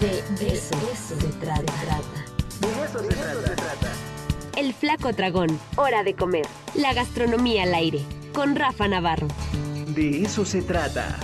De, eso, se trata. De eso se trata. El flaco dragón. Hora de comer. La gastronomía al aire. Con Rafa Navarro. De eso se trata.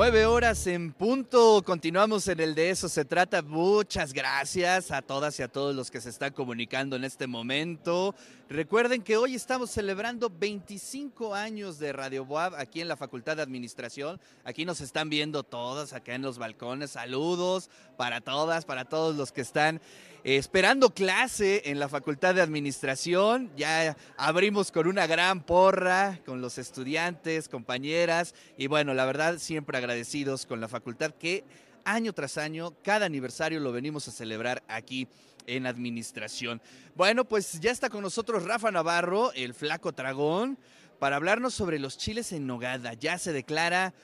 Nueve horas en punto. Continuamos en el de eso se trata. Muchas gracias a todas y a todos los que se están comunicando en este momento. Recuerden que hoy estamos celebrando 25 años de Radio Boab aquí en la Facultad de Administración. Aquí nos están viendo todas acá en los balcones. Saludos para todas, para todos los que están eh, esperando clase en la Facultad de Administración. Ya abrimos con una gran porra con los estudiantes, compañeras y bueno, la verdad siempre agradecidos con la facultad que año tras año, cada aniversario lo venimos a celebrar aquí en administración. Bueno, pues ya está con nosotros Rafa Navarro, el flaco tragón, para hablarnos sobre los chiles en nogada. Ya se declara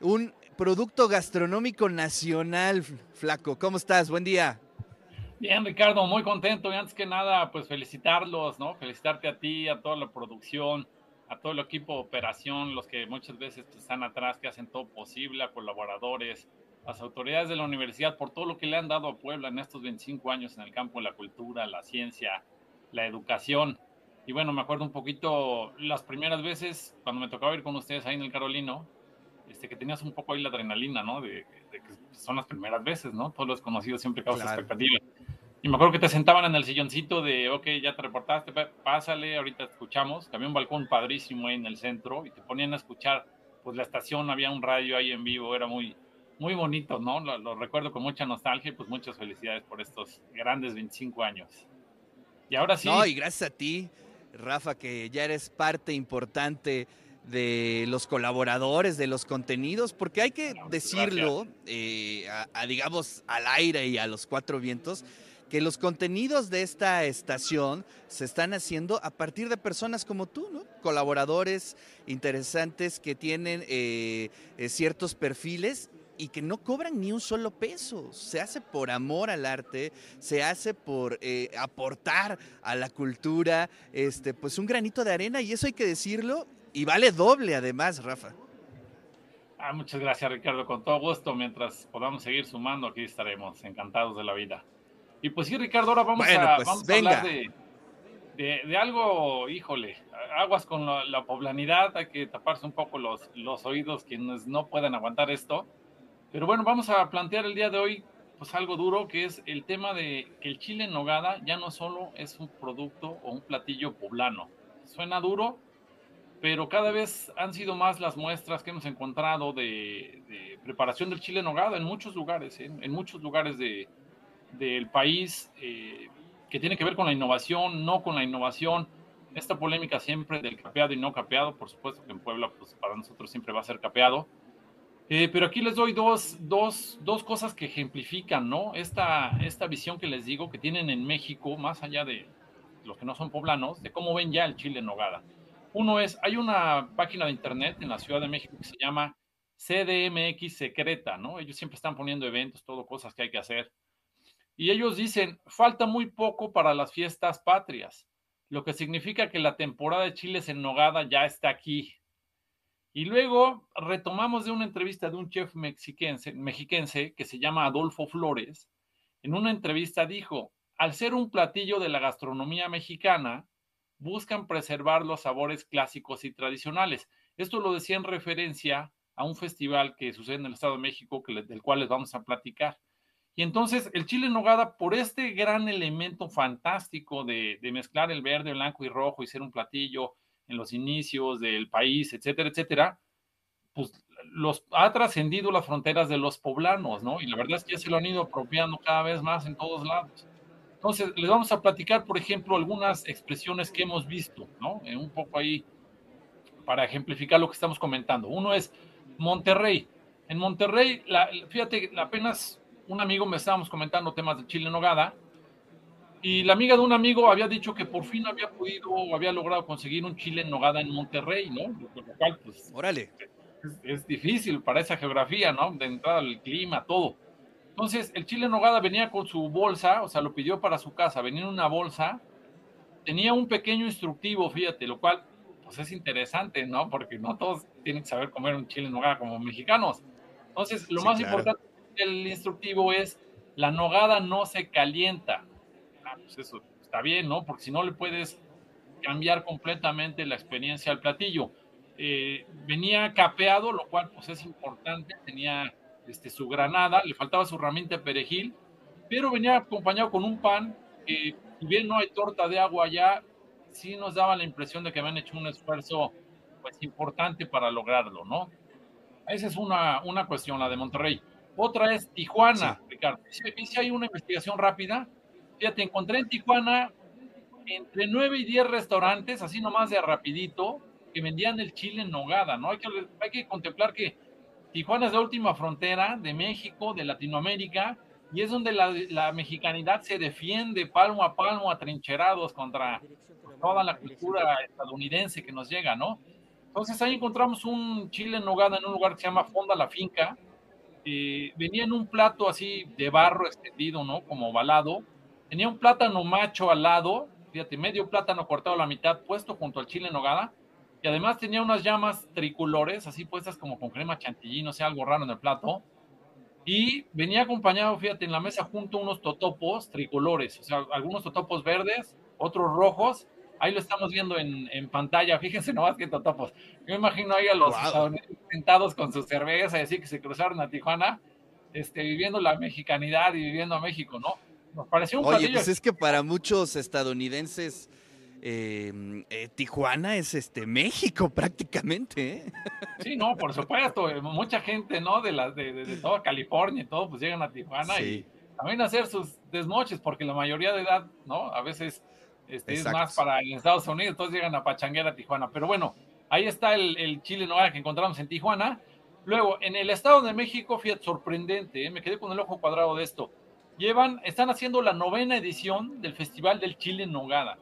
un producto gastronómico nacional, flaco. ¿Cómo estás? Buen día. Bien, Ricardo, muy contento. Y antes que nada, pues felicitarlos, ¿no? Felicitarte a ti, a toda la producción, a todo el equipo de operación, los que muchas veces están atrás, que hacen todo posible, a colaboradores, las autoridades de la universidad, por todo lo que le han dado a Puebla en estos 25 años en el campo de la cultura, la ciencia, la educación. Y bueno, me acuerdo un poquito las primeras veces cuando me tocaba ir con ustedes ahí en el Carolino, este, que tenías un poco ahí la adrenalina, ¿no? De, que son las primeras veces, ¿no? Todos los conocidos siempre causan expectativas. Y me acuerdo que te sentaban en el silloncito de, ok, ya te reportaste, pásale, ahorita escuchamos. Había un balcón padrísimo ahí en el centro y te ponían a escuchar, pues la estación, había un radio ahí en vivo, era muy, muy bonito, ¿no? Lo, recuerdo con mucha nostalgia y pues muchas felicidades por estos grandes 25 años. Y ahora sí. No, y gracias a ti, Rafa, que ya eres parte importante de los colaboradores, de los contenidos, porque hay que decirlo, eh, a, digamos, al aire y a los cuatro vientos, que los contenidos de esta estación se están haciendo a partir de personas como tú, ¿no? Colaboradores interesantes que tienen eh, eh, ciertos perfiles y que no cobran ni un solo peso. Se hace por amor al arte, se hace por eh, aportar a la cultura, este, pues un granito de arena y eso hay que decirlo y vale doble además, Rafa. Ah, muchas gracias Ricardo, con todo gusto. Mientras podamos seguir sumando, aquí estaremos encantados de la vida. Y pues sí, Ricardo, ahora vamos, a, pues, hablar de, algo, híjole, aguas con la, poblanidad, hay que taparse un poco los, los oídos quienes no puedan aguantar esto. Pero bueno, vamos a plantear el día de hoy pues algo duro, que es el tema de que el chile en nogada ya no solo es un producto o un platillo poblano. Suena duro, pero cada vez han sido más las muestras que hemos encontrado de, preparación del chile en nogada en muchos lugares, ¿eh? en muchos lugares de, del país eh, que tiene que ver con la innovación, no con la innovación. Esta polémica siempre del capeado y no capeado, por supuesto que en Puebla pues, para nosotros siempre va a ser capeado. Eh, pero aquí les doy dos, dos, dos, cosas que ejemplifican ¿no? esta, esta visión que les digo que tienen en México, más allá de los que no son poblanos, de cómo ven ya el chile en nogada. Uno es, hay una página de internet en la Ciudad de México que se llama CDMX Secreta, ¿no? Ellos siempre están poniendo eventos, todo cosas que hay que hacer. Y ellos dicen, falta muy poco para las fiestas patrias, lo que significa que la temporada de chiles en nogada ya está aquí. Y luego retomamos de una entrevista de un chef mexiquense, mexiquense que se llama Adolfo Flores. En una entrevista dijo, al ser un platillo de la gastronomía mexicana, buscan preservar los sabores clásicos y tradicionales. Esto lo decía en referencia a un festival que sucede en el Estado de México, del cual les vamos a platicar. Y entonces el chile en nogada, por este gran elemento fantástico de, mezclar el verde, blanco y rojo y ser un platillo en los inicios del país, etcétera, etcétera, pues los, ha trascendido las fronteras de los poblanos, ¿no? Y la verdad es que se lo han ido apropiando cada vez más en todos lados. Entonces, les vamos a platicar, por ejemplo, algunas expresiones que hemos visto, ¿no? Eh, un poco ahí para ejemplificar lo que estamos comentando. Uno es Monterrey. En Monterrey, la, fíjate, apenas un amigo me estábamos comentando temas de chile en nogada y la amiga de un amigo había dicho que por fin había podido o había logrado conseguir un chile en nogada en Monterrey, ¿no? Lo cual, pues, Órale. Es, difícil para esa geografía, ¿no? De entrada el clima, todo. Entonces, el chile en nogada venía con su bolsa, o sea, lo pidió para su casa, venía en una bolsa, tenía un pequeño instructivo, fíjate, lo cual pues es interesante, ¿no? Porque no todos tienen que saber comer un chile en nogada como mexicanos. Entonces, lo más importante del instructivo es la nogada no se calienta. Ah, pues eso está bien, ¿no? Porque si no le puedes cambiar completamente la experiencia al platillo. Eh, venía capeado, lo cual pues es importante, tenía este, su granada, le faltaba su herramienta de perejil, pero venía acompañado con un pan que, si bien no hay torta de agua allá, sí nos daba la impresión de que habían hecho un esfuerzo pues importante para lograrlo, ¿no? Esa es una, una cuestión, la de Monterrey. Otra es Tijuana, Ricardo. Si hay una investigación rápida. Fíjate, encontré en Tijuana entre 9 y 10 restaurantes, así nomás de rapidito, que vendían el chile en nogada, ¿no? Hay que, hay que contemplar que Tijuana es la última frontera de México, de Latinoamérica, y es donde la, la mexicanidad se defiende palmo a palmo, atrincherados contra toda la cultura estadounidense que nos llega, ¿no? Entonces ahí encontramos un chile en nogada en un lugar que se llama Fonda la Finca, eh, venía en un plato así de barro extendido, ¿no? Como ovalado. Tenía un plátano macho al lado, fíjate, medio plátano cortado a la mitad, puesto junto al chile en nogada. Y además tenía unas llamas tricolores, así puestas como con crema chantilly, no sé, algo raro en el plato. Y venía acompañado, fíjate, en la mesa junto unos totopos tricolores, o sea, algunos totopos verdes, otros rojos, Ahí lo estamos viendo en, en pantalla. Fíjense nomás que totopos. Yo me imagino ahí a los sentados con su cerveza y así que se cruzaron a Tijuana, este, viviendo la mexicanidad y viviendo a México, ¿no? Nos pareció un Oye, pues es que para muchos estadounidenses em, eh, Tijuana es este México prácticamente. ¿eh? Sí, no, por supuesto. Mucha gente, ¿no? De, la, de, de, toda California y todo, pues llegan a Tijuana y también a hacer sus desmoches, porque la mayoría de edad, ¿no? A veces este, es más para en Estados Unidos, entonces llegan a Pachanguera, a Tijuana. Pero bueno, ahí está el, el chile nogada que encontramos en Tijuana. Luego, en el Estado de México, fíjate, sorprendente, ¿eh? me quedé con el ojo cuadrado de esto. Llevan, están haciendo la novena edición del Festival del Chile Nogada.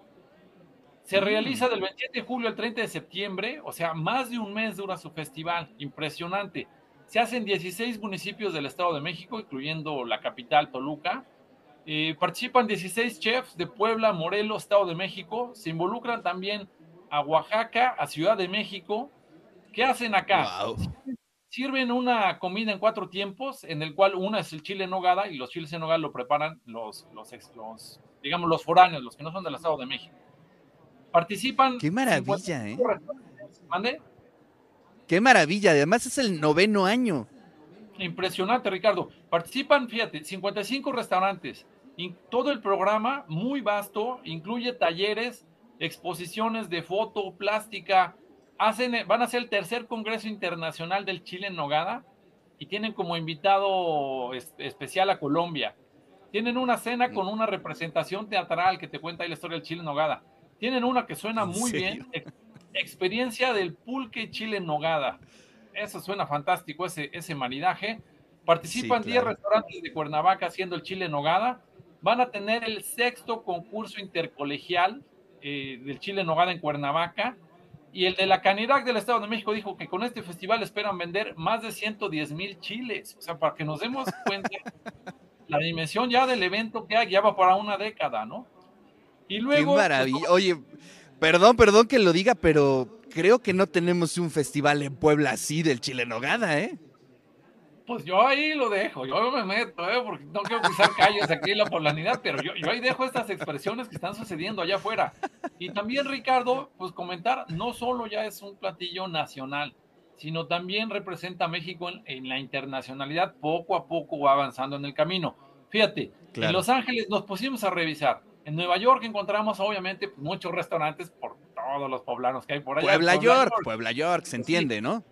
Se mm. realiza del 27 de julio al 30 de septiembre, o sea, más de un mes dura su festival, impresionante. Se hacen 16 municipios del Estado de México, incluyendo la capital, Toluca. Eh, participan 16 chefs de Puebla, Morelos, Estado de México. Se involucran también a Oaxaca, a Ciudad de México. ¿Qué hacen acá? Sirven una comida en cuatro tiempos, en el cual una es el chile en nogada y los chiles en nogada lo preparan los, los, digamos, los foráneos, los que no son del Estado de México. Participan. Qué maravilla, ¿eh? ¿Mande? Qué maravilla, además es el noveno año. Impresionante, Ricardo. Participan, fíjate, 55 restaurantes. Todo el programa, muy vasto, incluye talleres, exposiciones de foto, plástica. Hacen, van a ser el tercer Congreso Internacional del Chile en Nogada y tienen como invitado especial a Colombia. Tienen una cena con una representación teatral que te cuenta ahí la historia del Chile en Nogada. Tienen una que suena muy bien, experiencia del pulque Chile en Nogada eso suena fantástico, ese, ese maridaje. Participan 10 restaurantes de Cuernavaca haciendo el chile nogada. Van a tener el sexto concurso intercolegial eh, del chile nogada en Cuernavaca. Y el de la Canirac del Estado de México dijo que con este festival esperan vender más de 110 mil chiles. O sea, para que nos demos cuenta la dimensión ya del evento que ya va para una década, ¿no? Y luego. Qué maravilla. Pues, Oye, perdón, perdón que lo diga, pero creo que no tenemos un festival en Puebla así del chile nogada, ¿eh? Pues yo ahí lo dejo, yo me meto, ¿eh? porque no quiero pisar calles aquí en la polanidad, pero yo, yo ahí dejo estas expresiones que están sucediendo allá afuera. Y también, Ricardo, pues comentar, no solo ya es un platillo nacional, sino también representa a México en, la internacionalidad, poco a poco va avanzando en el camino. Fíjate, en Los Ángeles nos pusimos a revisar. En Nueva York encontramos obviamente muchos restaurantes por todos los poblanos que hay por allá. Puebla, York, Puebla York, se entiende, ¿no?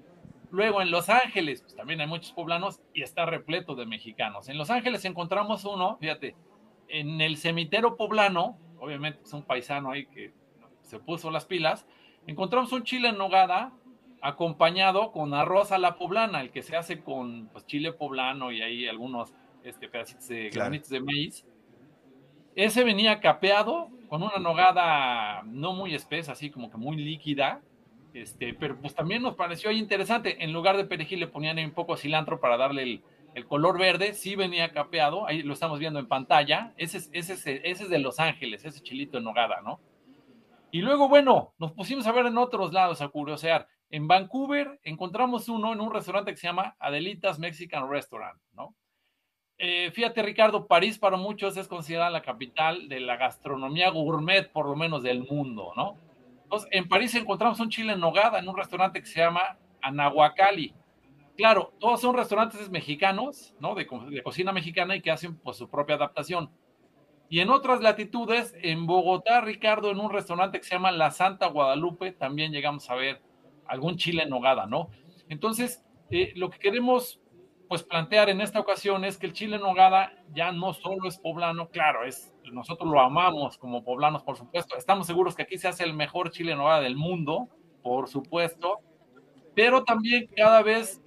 Luego en Los Ángeles, pues también hay muchos poblanos y está repleto de mexicanos. En Los Ángeles encontramos uno, fíjate, en el cemitero poblano, obviamente es un paisano ahí que se puso las pilas, encontramos un chile en nogada acompañado con arroz a la poblana, el que se hace con pues, chile poblano y ahí algunos este, pedacitos de granitos de maíz. Ese venía capeado con una nogada no muy espesa, así como que muy líquida, este, pero pues también nos pareció interesante. En lugar de perejil le ponían un poco cilantro para darle el, color verde, sí venía capeado, ahí lo estamos viendo en pantalla. Ese es, ese, ese es de Los Ángeles, ese chilito en nogada, ¿no? Y luego, bueno, nos pusimos a ver en otros lados, a curiosear. En Vancouver encontramos uno en un restaurante que se llama Adelitas Mexican Restaurant, ¿no? Eh, fíjate, Ricardo, París para muchos es considerada la capital de la gastronomía gourmet, por lo menos del mundo, ¿no? Entonces, en París encontramos un chile en nogada en un restaurante que se llama Anahuacali. Claro, todos son restaurantes mexicanos, ¿no? De, cocina mexicana y que hacen pues su propia adaptación. Y en otras latitudes, en Bogotá, Ricardo, en un restaurante que se llama La Santa Guadalupe, también llegamos a ver algún chile en nogada, ¿no? Entonces, eh, lo que queremos pues plantear en esta ocasión es que el chile en nogada ya no solo es poblano, claro, es nosotros lo amamos como poblanos, por supuesto. Estamos seguros que aquí se hace el mejor chile en nogada del mundo, por supuesto, pero también cada vez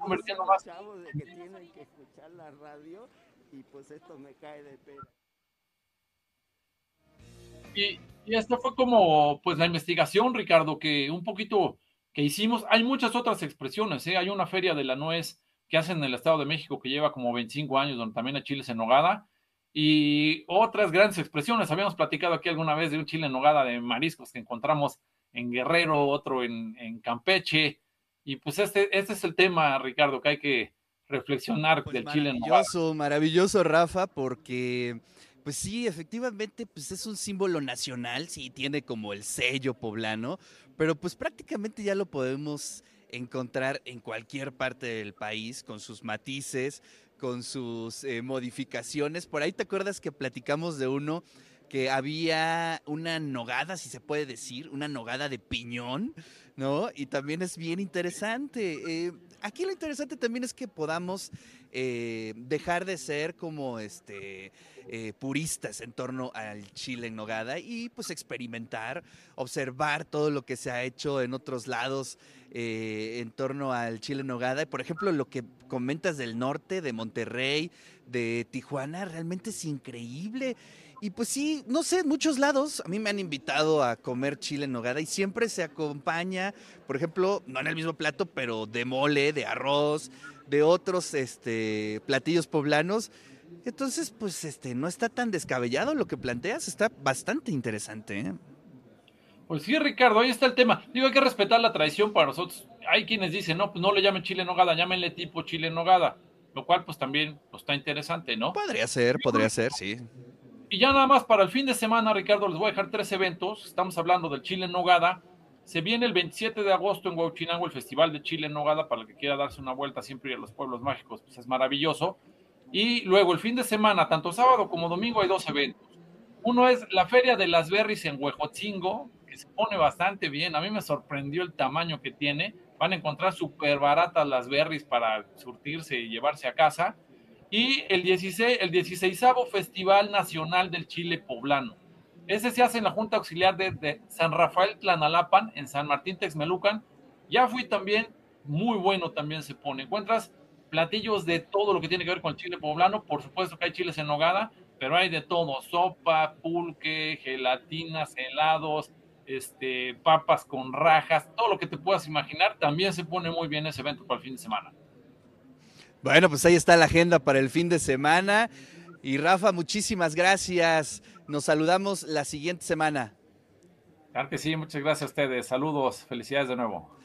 convirtiendo más. que tienen que escuchar la radio y pues esto me cae de. Y, y esto fue como pues la investigación, Ricardo, que un poquito que hicimos. Hay muchas otras expresiones, ¿eh? hay una feria de la nuez que hacen en el Estado de México que lleva como 25 años, donde también hay chiles en nogada, y otras grandes expresiones. Habíamos platicado aquí alguna vez de un chile en nogada de mariscos que encontramos en Guerrero, otro en, Campeche, y pues este, este es el tema, Ricardo, que hay que reflexionar pues del chile en nogada. Maravilloso, maravilloso, Rafa, porque... Pues sí, efectivamente, pues es un símbolo nacional, sí, tiene como el sello poblano, pero pues prácticamente ya lo podemos encontrar en cualquier parte del país con sus matices, con sus eh, modificaciones. Por ahí te acuerdas que platicamos de uno que había una nogada, si se puede decir, una nogada de piñón, ¿no? Y también es bien interesante. Eh, aquí lo interesante también es que podamos eh, dejar de ser como este puristas en torno al chile en nogada y pues experimentar, observar todo lo que se ha hecho en otros lados eh, en torno al chile en nogada. Por ejemplo, lo que comentas del norte, de Monterrey, de Tijuana, realmente es increíble. Y pues sí, no sé, en muchos lados a mí me han invitado a comer chile en nogada y siempre se acompaña, por ejemplo, no en el mismo plato, pero de mole, de arroz, de otros este, platillos poblanos. Entonces, pues este, no está tan descabellado lo que planteas, está bastante interesante. ¿eh? Pues sí, Ricardo, ahí está el tema. Digo, hay que respetar la tradición para nosotros. Hay quienes dicen, no, pues no le llamen chile nogada, llámenle tipo chile nogada. Lo cual, pues también pues, está interesante, ¿no? Podría ser, podría ser, sí. Y ya nada más para el fin de semana, Ricardo, les voy a dejar tres eventos. Estamos hablando del chile nogada, se viene el 27 de agosto en Huachinango el Festival de Chile Nogada, para el que quiera darse una vuelta siempre a los pueblos mágicos, pues es maravilloso. Y luego el fin de semana, tanto sábado como domingo, hay dos eventos. Uno es la Feria de las Berries en Huejotzingo, se pone bastante bien. A mí me sorprendió el tamaño que tiene. Van a encontrar súper baratas las berries para surtirse y llevarse a casa. Y el 16, el 16 Festival Nacional del Chile Poblano ese se hace en la Junta Auxiliar de, San Rafael Tlanalapan, en San Martín Texmelucan. Ya fui también, muy bueno también se pone. Encuentras platillos de todo lo que tiene que ver con el chile poblano. Por supuesto que hay chiles en nogada, pero hay de todo: sopa, pulque, gelatinas, helados, este, papas con rajas, todo lo que te puedas imaginar. También se pone muy bien ese evento para el fin de semana. Bueno, pues ahí está la agenda para el fin de semana. Y Rafa, muchísimas gracias. Nos saludamos la siguiente semana. Claro que sí, muchas gracias a ustedes. Saludos, felicidades de nuevo.